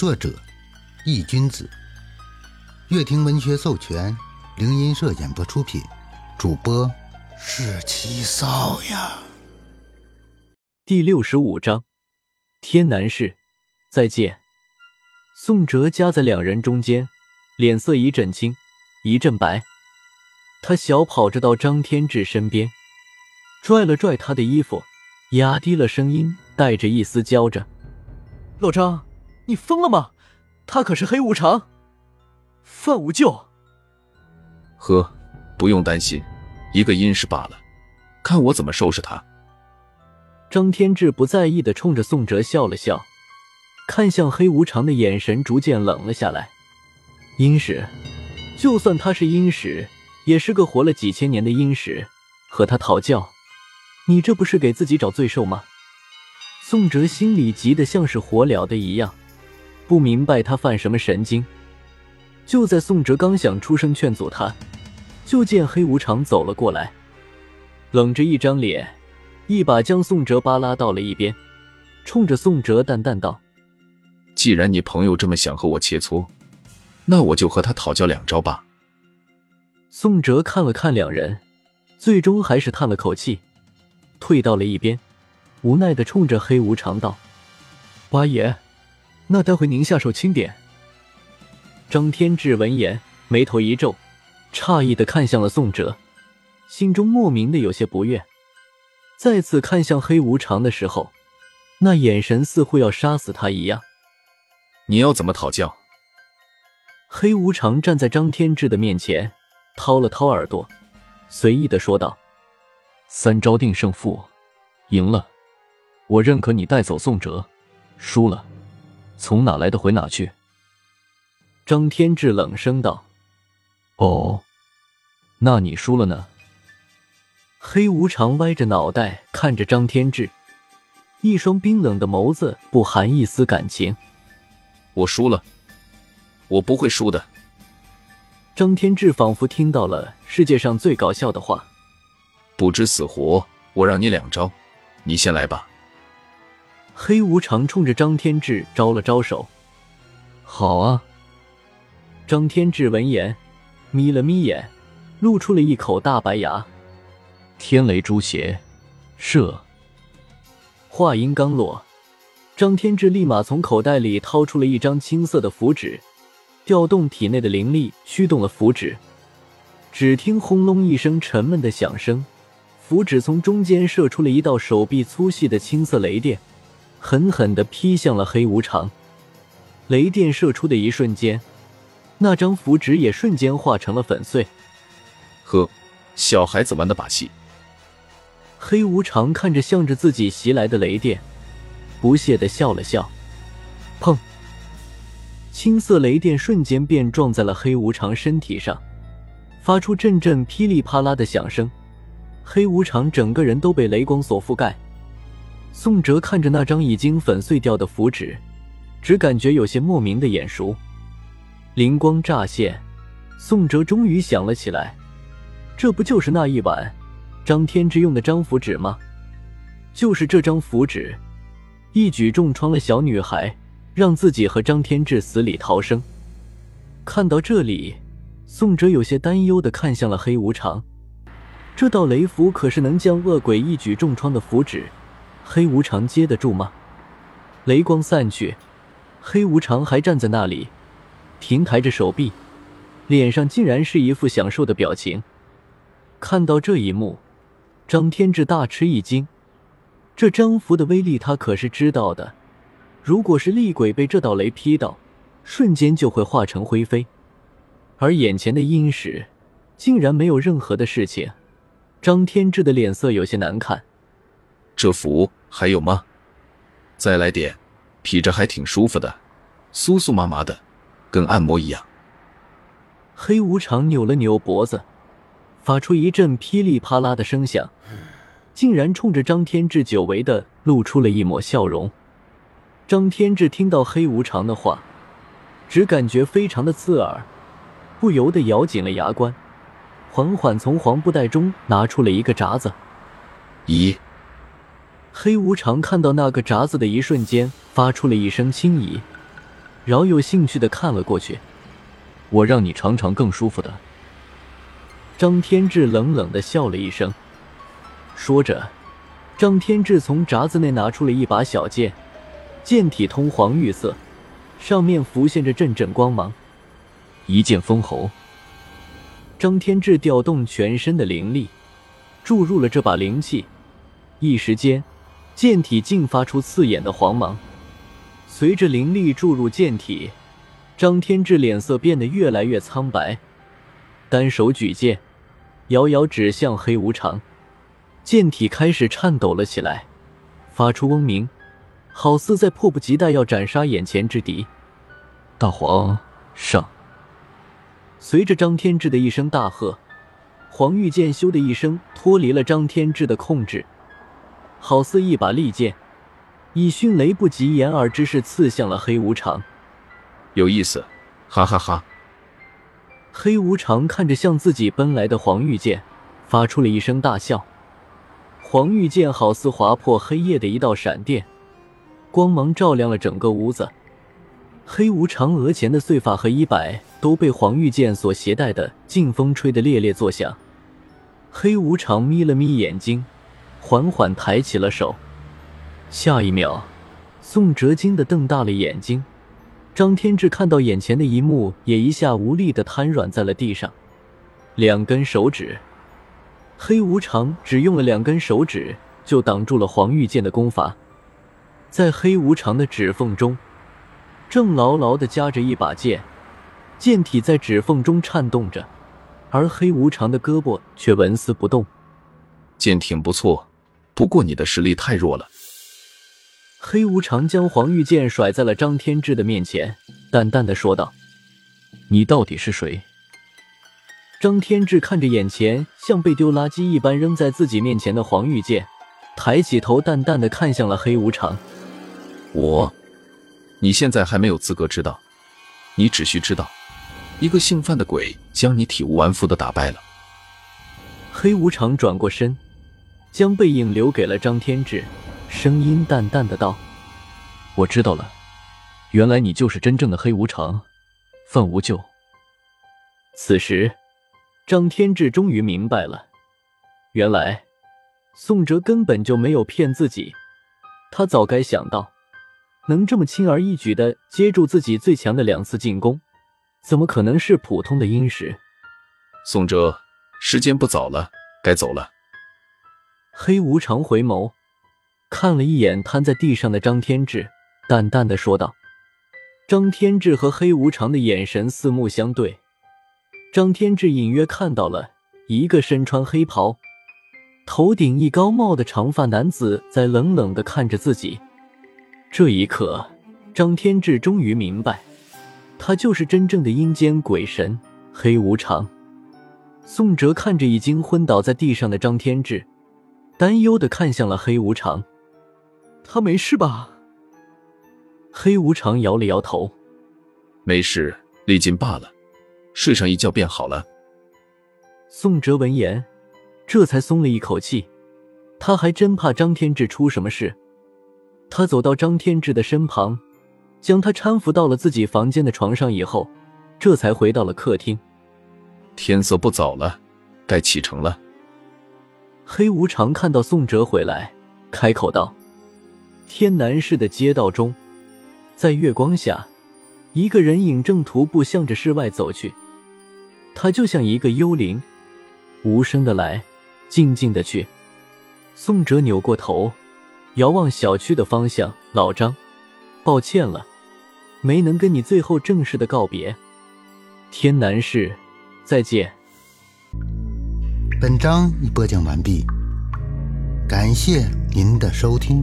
作者：易君子，乐亭文学授权，灵音社演播出品，主播是七少呀。第六十五章，天南市，再见。宋哲夹在两人中间，脸色一阵青，一阵白。他小跑着到张天志身边，拽了拽他的衣服，压低了声音，带着一丝娇着：“老张，你疯了吗？他可是黑无常，范无咎。”呵，不用担心，一个阴尸罢了，看我怎么收拾他。张天志不在意的冲着宋哲笑了笑，看向黑无常的眼神逐渐冷了下来。阴尸，就算他是阴尸。也是个活了几千年的阴石，和他讨教，你这不是给自己找罪受吗？宋哲心里急得像是火燎的一样，不明白他犯什么神经。就在宋哲刚想出声劝阻他，就见黑无常走了过来，冷着一张脸，一把将宋哲扒拉到了一边，冲着宋哲淡淡道：“既然你朋友这么想和我切磋，那我就和他讨教两招吧。”宋哲看了看两人，最终还是叹了口气，退到了一边，无奈的冲着黑无常道：“八爷，那待会您下手轻点。”张天志闻言，眉头一皱，诧异的看向了宋哲，心中莫名的有些不悦。再次看向黑无常的时候，那眼神似乎要杀死他一样。你要怎么讨教？黑无常站在张天志的面前。掏了掏耳朵，随意的说道：“三招定胜负，赢了，我认可你带走宋哲；输了，从哪来的回哪去。”张天志冷声道：“哦，那你输了呢？”黑无常歪着脑袋看着张天志，一双冰冷的眸子不含一丝感情。“我输了，我不会输的。”张天志仿佛听到了世界上最搞笑的话：“不知死活，我让你两招，你先来吧。”黑无常冲着张天志招了招手：“好啊。”张天志闻言，眯了眯眼，露出了一口大白牙：“天雷诛邪，射！”话音刚落，张天志立马从口袋里掏出了一张青色的符纸。调动体内的灵力，驱动了符纸。只听轰隆一声沉闷的响声，符纸从中间射出了一道手臂粗细的青色雷电，狠狠地劈向了黑无常。雷电射出的一瞬间，那张符纸也瞬间化成了粉碎。呵，小孩子玩的把戏。黑无常看着向着自己袭来的雷电，不屑地笑了笑。砰！青色雷电瞬间便撞在了黑无常身体上，发出阵阵噼里啪啦的响声。黑无常整个人都被雷光所覆盖。宋哲看着那张已经粉碎掉的符纸，只感觉有些莫名的眼熟。灵光乍现，宋哲终于想了起来：这不就是那一晚张天志用的张符纸吗？就是这张符纸，一举重创了小女孩。让自己和张天志死里逃生。看到这里，宋哲有些担忧的看向了黑无常。这道雷符可是能将恶鬼一举重创的符纸，黑无常接得住吗？雷光散去，黑无常还站在那里，平抬着手臂，脸上竟然是一副享受的表情。看到这一幕，张天志大吃一惊。这张符的威力，他可是知道的。如果是厉鬼被这道雷劈到，瞬间就会化成灰飞，而眼前的阴石竟然没有任何的事情。张天志的脸色有些难看。这符还有吗？再来点，劈着还挺舒服的，酥酥麻麻的，跟按摩一样。黑无常扭了扭脖子，发出一阵噼里啪啦的声响，竟然冲着张天志久违的露出了一抹笑容。张天志听到黑无常的话，只感觉非常的刺耳，不由得咬紧了牙关，缓缓从黄布袋中拿出了一个闸子。咦？黑无常看到那个闸子的一瞬间，发出了一声轻咦，饶有兴趣的看了过去。我让你尝尝更舒服的。张天志冷冷的笑了一声，说着，张天志从闸子内拿出了一把小剑，剑体通黄玉色，上面浮现着阵阵光芒，一剑封喉。张天志调动全身的灵力，注入了这把灵气，一时间，剑体竟发出刺眼的黄芒。随着灵力注入剑体，张天志脸色变得越来越苍白，单手举剑，遥遥指向黑无常，剑体开始颤抖了起来，发出嗡鸣，好似在迫不及待要斩杀眼前之敌。大黄上！随着张天志的一声大喝，黄玉剑咻的一声脱离了张天志的控制，好似一把利剑，以迅雷不及掩耳之势刺向了黑无常。有意思，哈哈哈！黑无常看着向自己奔来的黄玉剑，发出了一声大笑。黄玉剑好似划破黑夜的一道闪电，光芒照亮了整个屋子。黑无常额前的碎发和衣摆都被黄玉剑所携带的劲风吹得猎猎作响。黑无常眯了眯眼睛，缓缓抬起了手。下一秒，宋哲惊的瞪大了眼睛。张天志看到眼前的一幕，也一下无力的瘫软在了地上。两根手指，黑无常只用了两根手指就挡住了黄玉剑的攻伐，在黑无常的指缝中。正牢牢的夹着一把剑，剑体在指缝中颤动着，而黑无常的胳膊却纹丝不动。剑挺不错，不过你的实力太弱了。黑无常将黄玉剑甩在了张天志的面前，淡淡的说道：“你到底是谁？”张天志看着眼前像被丢垃圾一般扔在自己面前的黄玉剑，抬起头，淡淡的看向了黑无常：“我。”你现在还没有资格知道，你只需知道，一个姓范的鬼将你体无完肤的打败了。黑无常转过身，将背影留给了张天志，声音淡淡的道：“我知道了，原来你就是真正的黑无常，范无咎。”此时，张天志终于明白了，原来宋哲根本就没有骗自己，他早该想到。能这么轻而易举的接住自己最强的两次进攻，怎么可能是普通的阴石？宋哲，时间不早了，该走了。黑无常回眸，看了一眼瘫在地上的张天志，淡淡的说道：“张天志和黑无常的眼神四目相对，张天志隐约看到了一个身穿黑袍、头顶一高帽的长发男子在冷冷的看着自己。”这一刻，张天志终于明白，他就是真正的阴间鬼神黑无常。宋哲看着已经昏倒在地上的张天志，担忧的看向了黑无常：“他没事吧？”黑无常摇了摇头：“没事，历尽罢了，睡上一觉便好了。”宋哲闻言，这才松了一口气，他还真怕张天志出什么事。他走到张天志的身旁，将他搀扶到了自己房间的床上以后，这才回到了客厅。天色不早了，该启程了。黑无常看到宋哲回来，开口道：“天南市的街道中，在月光下，一个人影正徒步向着室外走去。他就像一个幽灵，无声的来，静静的去。”宋哲扭过头。遥望小区的方向，老张，抱歉了，没能跟你最后正式的告别。天南市，再见。本章已播讲完毕，感谢您的收听。